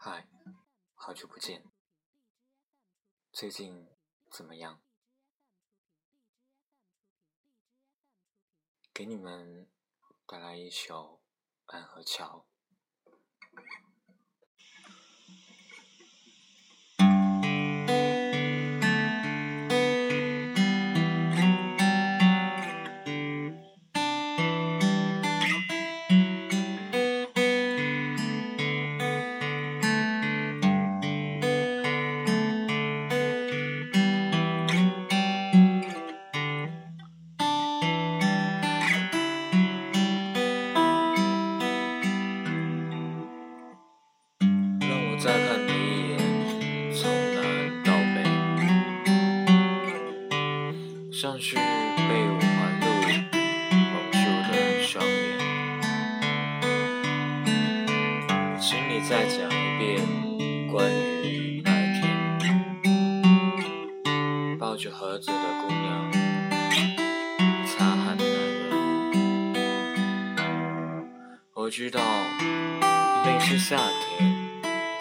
嗨，好久不见，最近怎么样？给你们带来一首《安河桥》。再看你一眼，从南到北，像是被五环路蒙住的双眼。请你再讲一遍关于那一天，抱着盒子的姑娘，擦汗的男人。我知道那是夏天。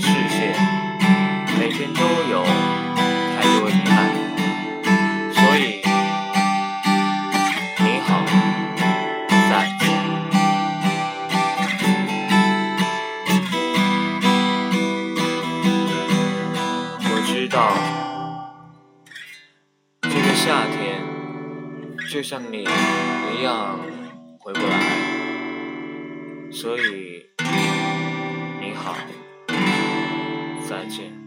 世界每天都有太多遗憾，所以你好，再见。我知道这个夏天就像你一样回不来，所以你好。三千